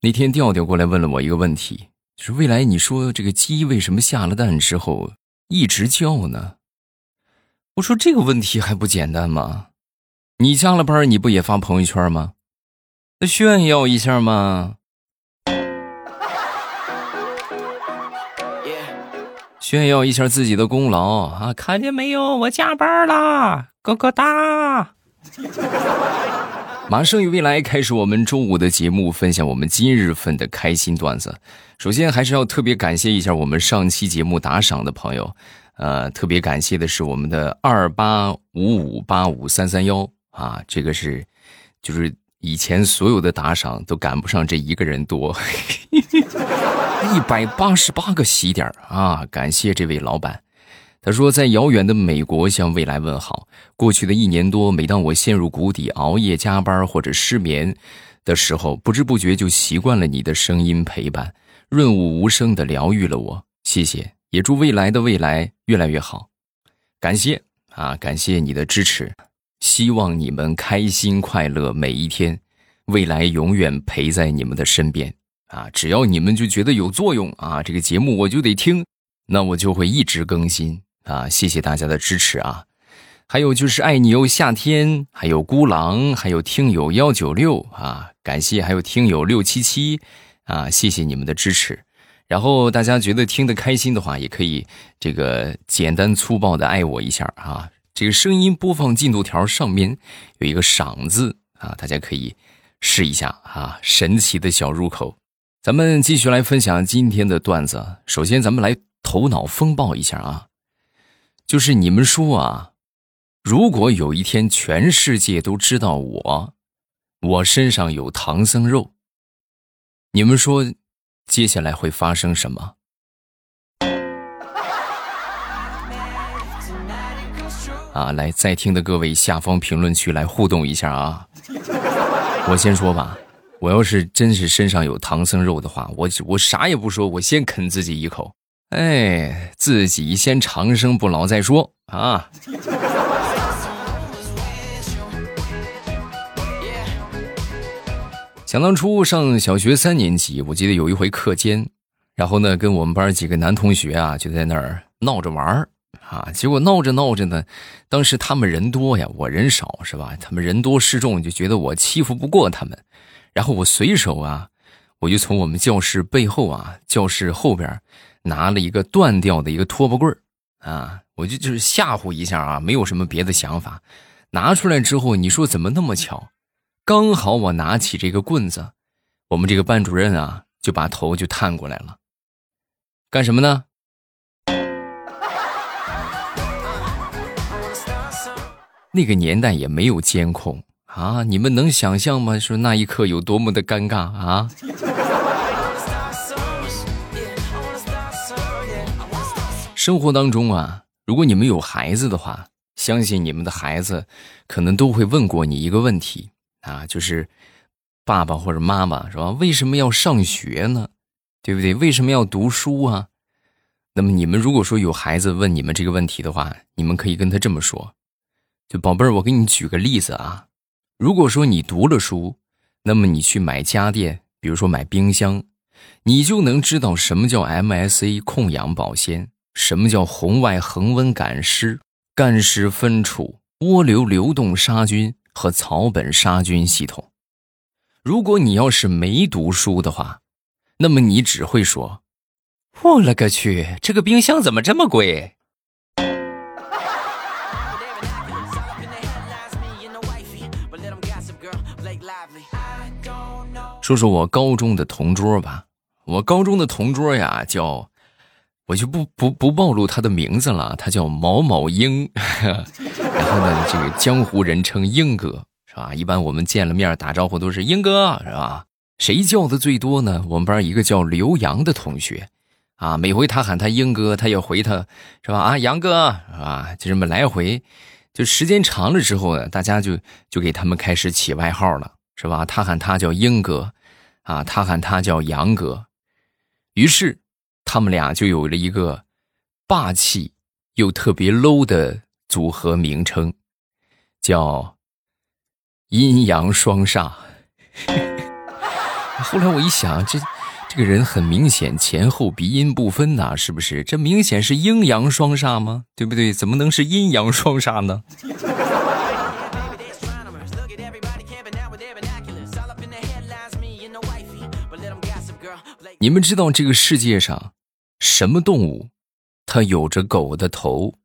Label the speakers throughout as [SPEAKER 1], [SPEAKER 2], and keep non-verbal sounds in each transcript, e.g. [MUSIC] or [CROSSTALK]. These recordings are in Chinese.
[SPEAKER 1] 那天调调过来问了我一个问题，就是未来你说这个鸡为什么下了蛋之后一直叫呢？我说这个问题还不简单吗？你加了班你不也发朋友圈吗？那炫耀一下吗？炫耀一下自己的功劳啊！看见没有，我加班啦，哥哥哒！马上与未来开始我们周五的节目，分享我们今日份的开心段子。首先还是要特别感谢一下我们上期节目打赏的朋友，呃，特别感谢的是我们的二八五五八五三三幺啊，这个是就是以前所有的打赏都赶不上这一个人多，[LAUGHS] 一百八十八个喜点啊！感谢这位老板。他说，在遥远的美国向未来问好。过去的一年多，每当我陷入谷底、熬夜加班或者失眠的时候，不知不觉就习惯了你的声音陪伴，润物无声的疗愈了我。谢谢，也祝未来的未来越来越好。感谢啊，感谢你的支持，希望你们开心快乐每一天，未来永远陪在你们的身边啊！只要你们就觉得有作用啊，这个节目我就得听，那我就会一直更新。啊，谢谢大家的支持啊！还有就是爱你哟夏天，还有孤狼，还有听友幺九六啊，感谢还有听友六七七啊，谢谢你们的支持。然后大家觉得听得开心的话，也可以这个简单粗暴的爱我一下啊。这个声音播放进度条上面有一个赏字啊，大家可以试一下啊，神奇的小入口。咱们继续来分享今天的段子。首先，咱们来头脑风暴一下啊。就是你们说啊，如果有一天全世界都知道我，我身上有唐僧肉，你们说接下来会发生什么？啊，来在听的各位下方评论区来互动一下啊！我先说吧，我要是真是身上有唐僧肉的话，我我啥也不说，我先啃自己一口。哎，自己先长生不老再说啊！想当初上小学三年级，我记得有一回课间，然后呢，跟我们班几个男同学啊，就在那儿闹着玩儿啊。结果闹着闹着呢，当时他们人多呀，我人少是吧？他们人多势众，就觉得我欺负不过他们，然后我随手啊，我就从我们教室背后啊，教室后边。拿了一个断掉的一个拖把棍儿，啊，我就就是吓唬一下啊，没有什么别的想法。拿出来之后，你说怎么那么巧？刚好我拿起这个棍子，我们这个班主任啊就把头就探过来了，干什么呢？那个年代也没有监控啊，你们能想象吗？说那一刻有多么的尴尬啊！生活当中啊，如果你们有孩子的话，相信你们的孩子可能都会问过你一个问题啊，就是爸爸或者妈妈是吧？为什么要上学呢？对不对？为什么要读书啊？那么你们如果说有孩子问你们这个问题的话，你们可以跟他这么说：就宝贝儿，我给你举个例子啊，如果说你读了书，那么你去买家电，比如说买冰箱，你就能知道什么叫 MSA 控氧保鲜。什么叫红外恒温感湿、干湿分储、涡流流动杀菌和草本杀菌系统？如果你要是没读书的话，那么你只会说：“我勒个去，这个冰箱怎么这么贵？”说说我高中的同桌吧，我高中的同桌呀，叫。我就不不不暴露他的名字了，他叫毛毛英，[LAUGHS] 然后呢，这个江湖人称英哥，是吧？一般我们见了面打招呼都是英哥，是吧？谁叫的最多呢？我们班一个叫刘洋的同学，啊，每回他喊他英哥，他也回他，是吧？啊，杨哥，是吧？就这么来回，就时间长了之后呢，大家就就给他们开始起外号了，是吧？他喊他叫英哥，啊，他喊他叫杨哥，于是。他们俩就有了一个霸气又特别 low 的组合名称，叫阴阳双煞。[LAUGHS] 后来我一想，这这个人很明显前后鼻音不分呐，是不是？这明显是阴阳双煞吗？对不对？怎么能是阴阳双煞呢？[LAUGHS] 你们知道这个世界上什么动物，它有着狗的头、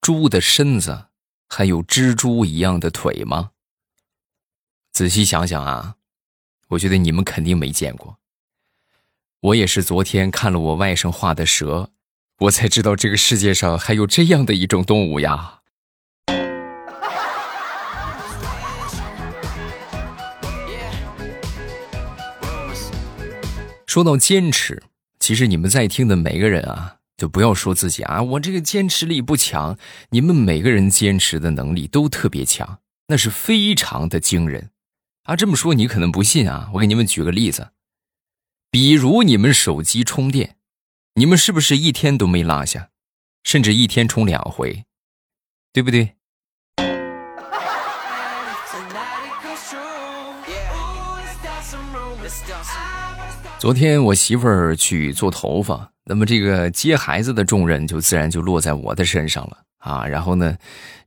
[SPEAKER 1] 猪的身子，还有蜘蛛一样的腿吗？仔细想想啊，我觉得你们肯定没见过。我也是昨天看了我外甥画的蛇，我才知道这个世界上还有这样的一种动物呀。说到坚持，其实你们在听的每个人啊，就不要说自己啊，我这个坚持力不强。你们每个人坚持的能力都特别强，那是非常的惊人啊。这么说你可能不信啊，我给你们举个例子，比如你们手机充电，你们是不是一天都没落下，甚至一天充两回，对不对？昨天我媳妇儿去做头发，那么这个接孩子的重任就自然就落在我的身上了啊。然后呢，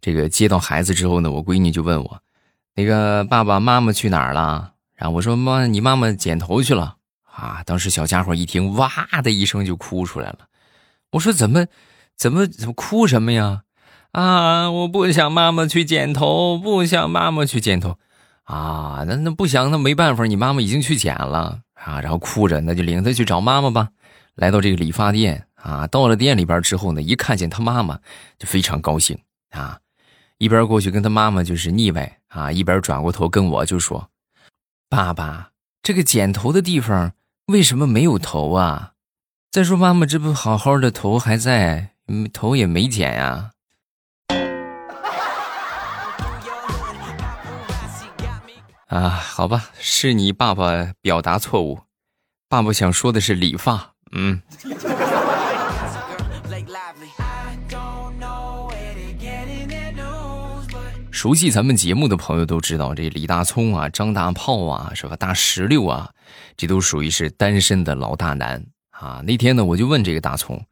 [SPEAKER 1] 这个接到孩子之后呢，我闺女就问我：“那个爸爸妈妈去哪儿了？”然后我说：“妈，你妈妈剪头去了。”啊，当时小家伙一听，哇的一声就哭出来了。我说：“怎么，怎么，怎么哭什么呀？”啊，我不想妈妈去剪头，不想妈妈去剪头。啊，那那不想，那没办法，你妈妈已经去剪了。啊，然后哭着，那就领他去找妈妈吧。来到这个理发店啊，到了店里边之后呢，一看见他妈妈，就非常高兴啊，一边过去跟他妈妈就是腻歪啊，一边转过头跟我就说：“爸爸，这个剪头的地方为什么没有头啊？再说妈妈这不好好的头还在，头也没剪呀。”，啊好吧，是你爸爸表达错误，爸爸想说的是理发。嗯，熟悉咱们节目的朋友都知道，这李大聪啊、张大炮啊，是吧？大石榴啊，这都属于是单身的老大难啊。那天呢，我就问这个大葱，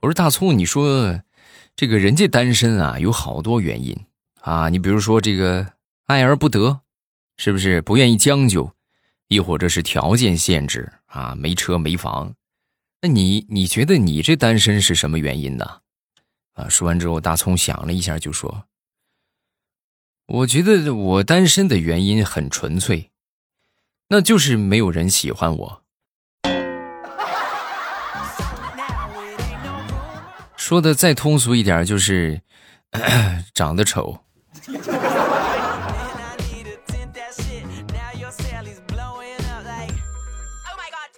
[SPEAKER 1] 我说大葱，你说这个人家单身啊，有好多原因啊，你比如说这个爱而不得。是不是不愿意将就，亦或者是条件限制啊？没车没房，那你你觉得你这单身是什么原因呢？啊？说完之后，大葱想了一下，就说：“我觉得我单身的原因很纯粹，那就是没有人喜欢我。说的再通俗一点，就是 [COUGHS] 长得丑。”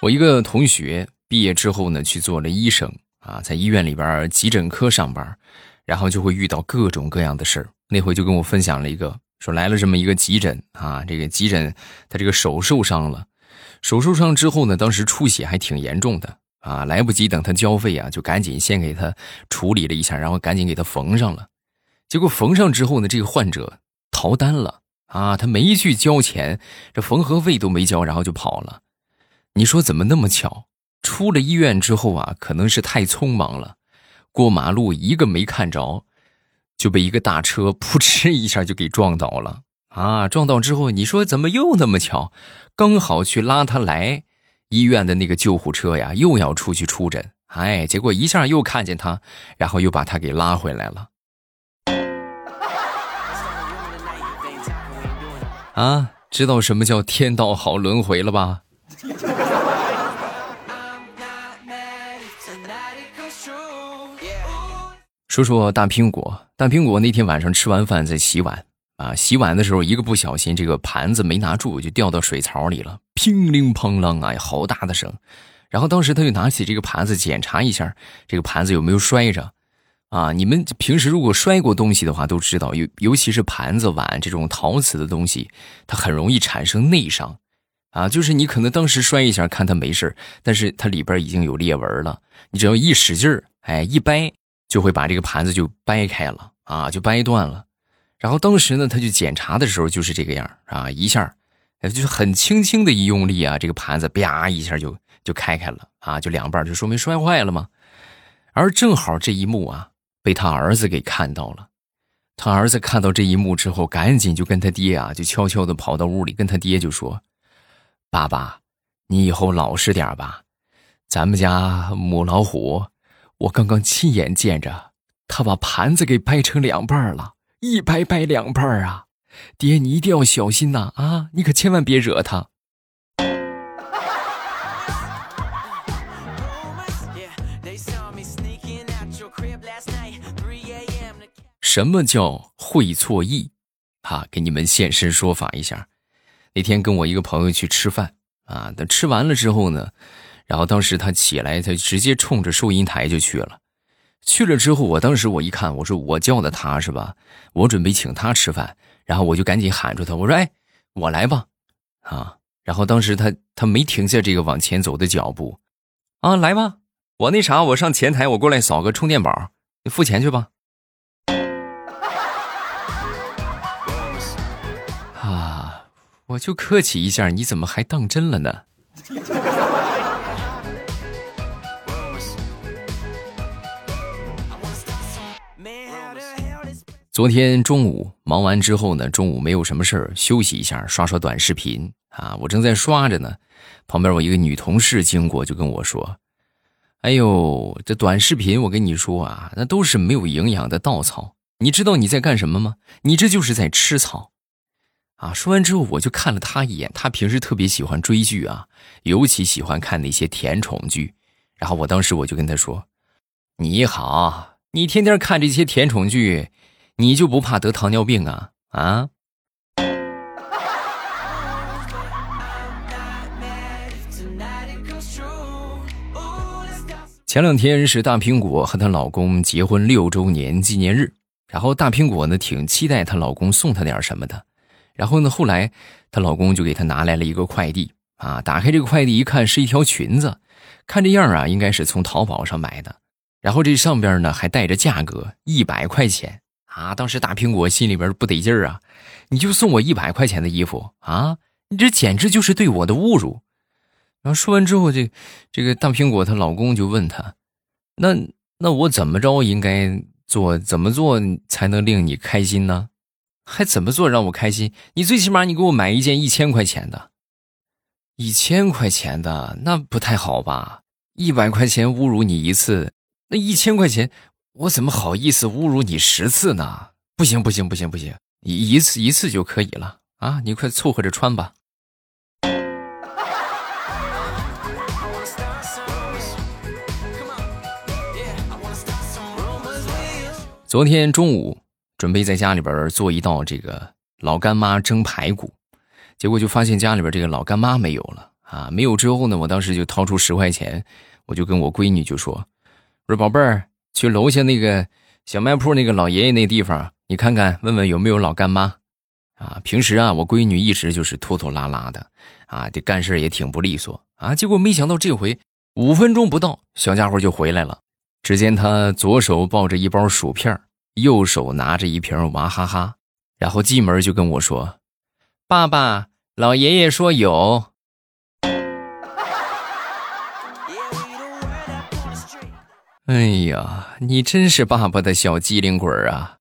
[SPEAKER 1] 我一个同学毕业之后呢，去做了医生啊，在医院里边急诊科上班，然后就会遇到各种各样的事儿。那回就跟我分享了一个，说来了这么一个急诊啊，这个急诊他这个手受伤了，手受伤之后呢，当时出血还挺严重的啊，来不及等他交费啊，就赶紧先给他处理了一下，然后赶紧给他缝上了。结果缝上之后呢，这个患者逃单了啊，他没去交钱，这缝合费都没交，然后就跑了。你说怎么那么巧？出了医院之后啊，可能是太匆忙了，过马路一个没看着，就被一个大车扑哧一下就给撞倒了啊！撞倒之后，你说怎么又那么巧？刚好去拉他来医院的那个救护车呀，又要出去出诊，哎，结果一下又看见他，然后又把他给拉回来了。啊，知道什么叫天道好轮回了吧？说说大苹果，大苹果那天晚上吃完饭在洗碗啊，洗碗的时候一个不小心，这个盘子没拿住，就掉到水槽里了，乒铃乓啷啊，好大的声。然后当时他就拿起这个盘子检查一下，这个盘子有没有摔着啊？你们平时如果摔过东西的话，都知道，尤尤其是盘子碗这种陶瓷的东西，它很容易产生内伤啊。就是你可能当时摔一下，看它没事但是它里边已经有裂纹了，你只要一使劲儿，哎，一掰。就会把这个盘子就掰开了啊，就掰断了。然后当时呢，他就检查的时候就是这个样啊，一下就是很轻轻的一用力啊，这个盘子啪一下就就开开了啊，就两半，就说明摔坏了吗？而正好这一幕啊，被他儿子给看到了。他儿子看到这一幕之后，赶紧就跟他爹啊，就悄悄的跑到屋里，跟他爹就说：“爸爸，你以后老实点吧。咱们家母老虎，我刚刚亲眼见着，他把盘子给掰成两半了，一掰掰两半啊！爹，你一定要小心呐！啊，你可千万别惹他。”什么叫会错意？啊，给你们现身说法一下。那天跟我一个朋友去吃饭啊，等吃完了之后呢，然后当时他起来，他直接冲着收银台就去了。去了之后，我当时我一看，我说我叫的他是吧？我准备请他吃饭，然后我就赶紧喊住他，我说：“哎，我来吧。”啊，然后当时他他没停下这个往前走的脚步，啊，来吧，我那啥，我上前台，我过来扫个充电宝，你付钱去吧。[LAUGHS] 啊我就客气一下，你怎么还当真了呢？昨天中午忙完之后呢，中午没有什么事儿，休息一下，刷刷短视频啊。我正在刷着呢，旁边我一个女同事经过，就跟我说：“哎呦，这短视频我跟你说啊，那都是没有营养的稻草。你知道你在干什么吗？你这就是在吃草。”啊！说完之后，我就看了他一眼。他平时特别喜欢追剧啊，尤其喜欢看那些甜宠剧。然后我当时我就跟他说：“你好，你天天看这些甜宠剧，你就不怕得糖尿病啊？啊？”前两天是大苹果和她老公结婚六周年纪念日，然后大苹果呢挺期待她老公送她点什么的。然后呢？后来，她老公就给她拿来了一个快递啊！打开这个快递一看，是一条裙子，看这样啊，应该是从淘宝上买的。然后这上边呢还带着价格，一百块钱啊！当时大苹果心里边不得劲儿啊！你就送我一百块钱的衣服啊？你这简直就是对我的侮辱！然后说完之后，这这个大苹果她老公就问她：“那那我怎么着应该做？怎么做才能令你开心呢？”还怎么做让我开心？你最起码你给我买一件一千块钱的，一千块钱的那不太好吧？一百块钱侮辱你一次，那一千块钱我怎么好意思侮辱你十次呢？不行不行不行不行，一一次一次就可以了啊！你快凑合着穿吧。昨天中午。准备在家里边做一道这个老干妈蒸排骨，结果就发现家里边这个老干妈没有了啊！没有之后呢，我当时就掏出十块钱，我就跟我闺女就说：“我说宝贝儿，去楼下那个小卖铺那个老爷爷那地方，你看看问问有没有老干妈啊！平时啊，我闺女一直就是拖拖拉拉的啊，这干事也挺不利索啊。结果没想到这回五分钟不到，小家伙就回来了。只见他左手抱着一包薯片右手拿着一瓶娃哈哈，然后进门就跟我说：“爸爸，老爷爷说有。”哎呀，你真是爸爸的小机灵鬼啊！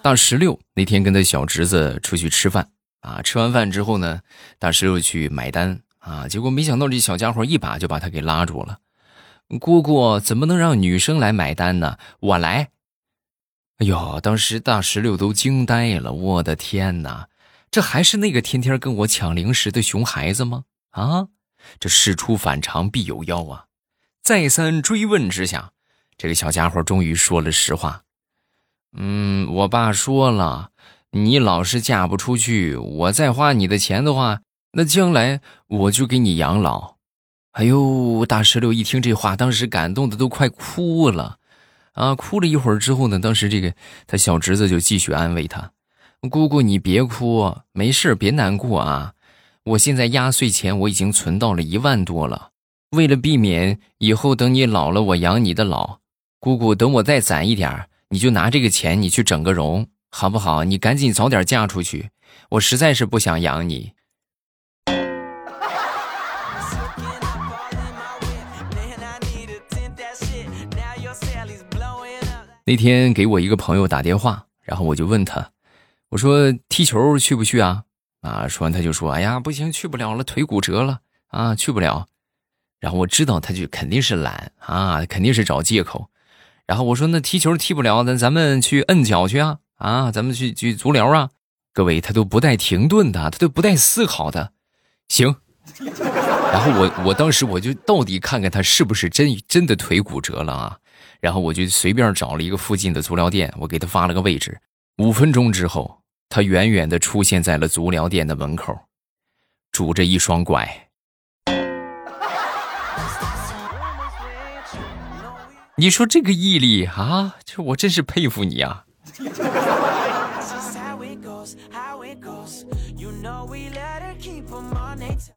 [SPEAKER 1] 大石榴那天跟他小侄子出去吃饭啊，吃完饭之后呢，大石榴去买单。啊！结果没想到这小家伙一把就把他给拉住了。姑姑怎么能让女生来买单呢？我来。哎呦，当时大石榴都惊呆了。我的天哪，这还是那个天天跟我抢零食的熊孩子吗？啊！这事出反常必有妖啊！再三追问之下，这个小家伙终于说了实话。嗯，我爸说了，你老是嫁不出去，我再花你的钱的话。那将来我就给你养老，哎呦！大石榴一听这话，当时感动的都快哭了，啊，哭了一会儿之后呢，当时这个他小侄子就继续安慰他：“姑姑你别哭，没事别难过啊，我现在压岁钱我已经存到了一万多了，为了避免以后等你老了我养你的老，姑姑，等我再攒一点你就拿这个钱，你去整个容，好不好？你赶紧早点嫁出去，我实在是不想养你。那天给我一个朋友打电话，然后我就问他，我说踢球去不去啊？啊，说完他就说，哎呀，不行，去不了了，腿骨折了啊，去不了。然后我知道他就肯定是懒啊，肯定是找借口。然后我说：“那踢球踢不了，那咱们去摁脚去啊！啊，咱们去去足疗啊！各位，他都不带停顿的，他都不带思考的，行。然后我我当时我就到底看看他是不是真真的腿骨折了啊？然后我就随便找了一个附近的足疗店，我给他发了个位置。五分钟之后，他远远的出现在了足疗店的门口，拄着一双拐。”你说这个毅力啊，这我真是佩服你啊！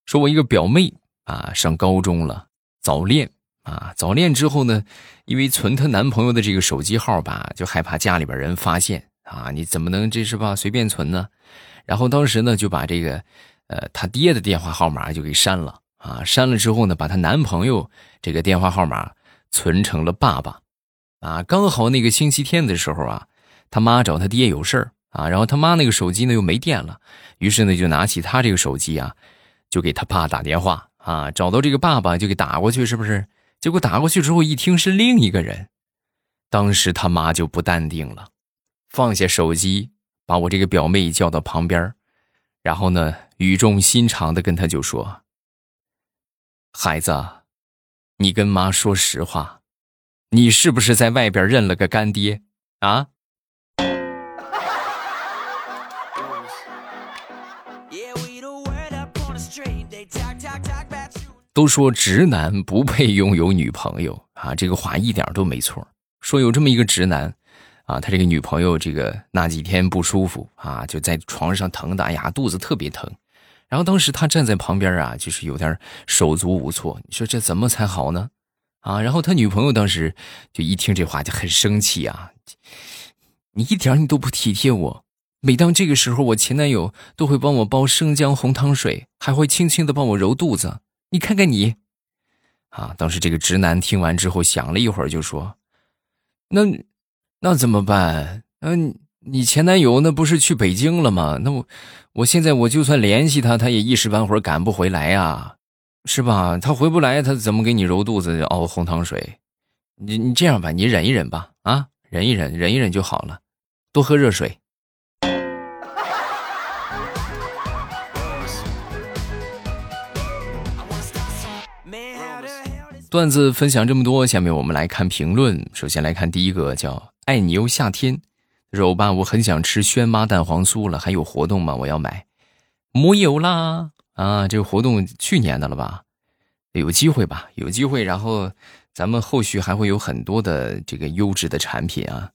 [SPEAKER 1] 说，我一个表妹啊，上高中了，早恋啊，早恋之后呢，因为存她男朋友的这个手机号吧，就害怕家里边人发现啊，你怎么能这是吧随便存呢？然后当时呢，就把这个呃他爹的电话号码就给删了啊，删了之后呢，把她男朋友这个电话号码。存成了爸爸，啊，刚好那个星期天的时候啊，他妈找他爹有事儿啊，然后他妈那个手机呢又没电了，于是呢就拿起他这个手机啊，就给他爸打电话啊，找到这个爸爸就给打过去，是不是？结果打过去之后一听是另一个人，当时他妈就不淡定了，放下手机，把我这个表妹叫到旁边，然后呢语重心长的跟他就说：“孩子。”你跟妈说实话，你是不是在外边认了个干爹啊？都说直男不配拥有女朋友啊，这个话一点都没错。说有这么一个直男啊，他这个女朋友这个那几天不舒服啊，就在床上疼的，哎呀，肚子特别疼。然后当时他站在旁边啊，就是有点手足无措。你说这怎么才好呢？啊！然后他女朋友当时就一听这话就很生气啊！你一点你都不体贴我。每当这个时候，我前男友都会帮我煲生姜红糖水，还会轻轻的帮我揉肚子。你看看你，啊！当时这个直男听完之后想了一会儿，就说：“那那怎么办？嗯。”你前男友那不是去北京了吗？那我我现在我就算联系他，他也一时半会儿赶不回来呀，是吧？他回不来，他怎么给你揉肚子熬红糖水？你你这样吧，你忍一忍吧，啊，忍一忍，忍一忍就好了，多喝热水。段子分享这么多，下面我们来看评论。首先来看第一个，叫爱你哟夏天。肉吧，我很想吃轩妈蛋黄酥了，还有活动吗？我要买，没有啦啊！这个活动去年的了吧？有机会吧？有机会，然后咱们后续还会有很多的这个优质的产品啊。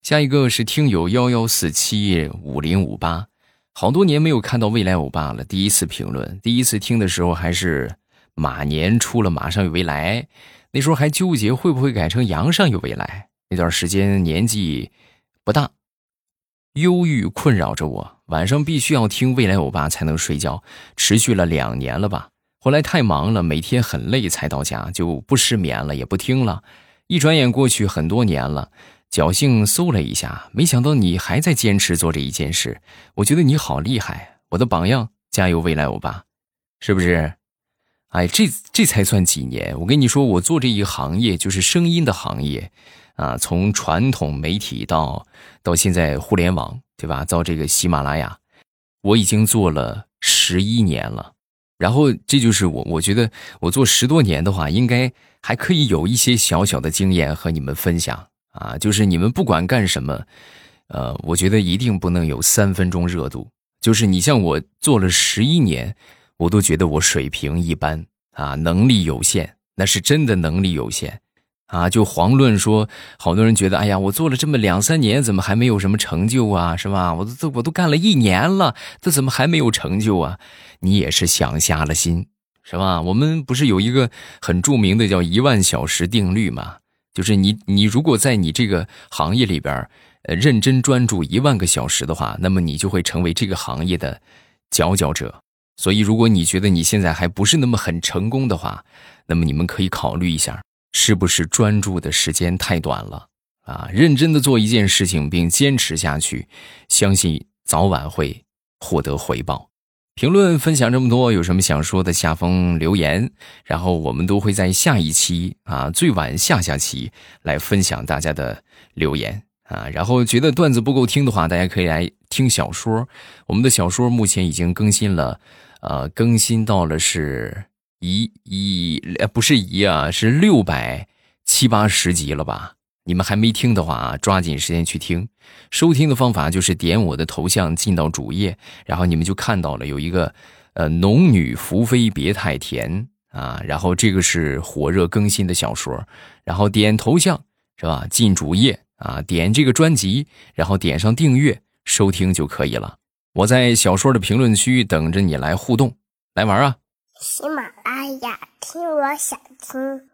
[SPEAKER 1] 下一个是听友幺幺四七五零五八，好多年没有看到未来欧巴了，第一次评论，第一次听的时候还是马年出了马上有未来，那时候还纠结会不会改成阳上有未来，那段时间年纪。不大，忧郁困扰着我，晚上必须要听未来欧巴才能睡觉，持续了两年了吧。后来太忙了，每天很累才到家，就不失眠了，也不听了。一转眼过去很多年了，侥幸搜了一下，没想到你还在坚持做这一件事，我觉得你好厉害，我的榜样，加油未来欧巴，是不是？哎，这这才算几年？我跟你说，我做这一行业就是声音的行业。啊，从传统媒体到到现在互联网，对吧？到这个喜马拉雅，我已经做了十一年了。然后这就是我，我觉得我做十多年的话，应该还可以有一些小小的经验和你们分享啊。就是你们不管干什么，呃，我觉得一定不能有三分钟热度。就是你像我做了十一年，我都觉得我水平一般啊，能力有限，那是真的能力有限。啊，就遑论说，好多人觉得，哎呀，我做了这么两三年，怎么还没有什么成就啊？是吧？我都我都干了一年了，这怎么还没有成就啊？你也是想瞎了心，是吧？我们不是有一个很著名的叫一万小时定律吗？就是你你如果在你这个行业里边，呃，认真专注一万个小时的话，那么你就会成为这个行业的佼佼者。所以，如果你觉得你现在还不是那么很成功的话，那么你们可以考虑一下，是不是专注的时间太短了啊？认真的做一件事情并坚持下去，相信早晚会获得回报。评论分享这么多，有什么想说的？下方留言，然后我们都会在下一期啊，最晚下下期来分享大家的留言啊。然后觉得段子不够听的话，大家可以来听小说。我们的小说目前已经更新了，呃，更新到了是一一呃不是一啊，是六百七八十集了吧？你们还没听的话啊，抓紧时间去听。收听的方法就是点我的头像进到主页，然后你们就看到了有一个，呃，农女福妃别太甜啊，然后这个是火热更新的小说，然后点头像是吧？进主页啊，点这个专辑，然后点上订阅收听就可以了。我在小说的评论区等着你来互动，来玩啊！
[SPEAKER 2] 喜马拉雅听，我想听。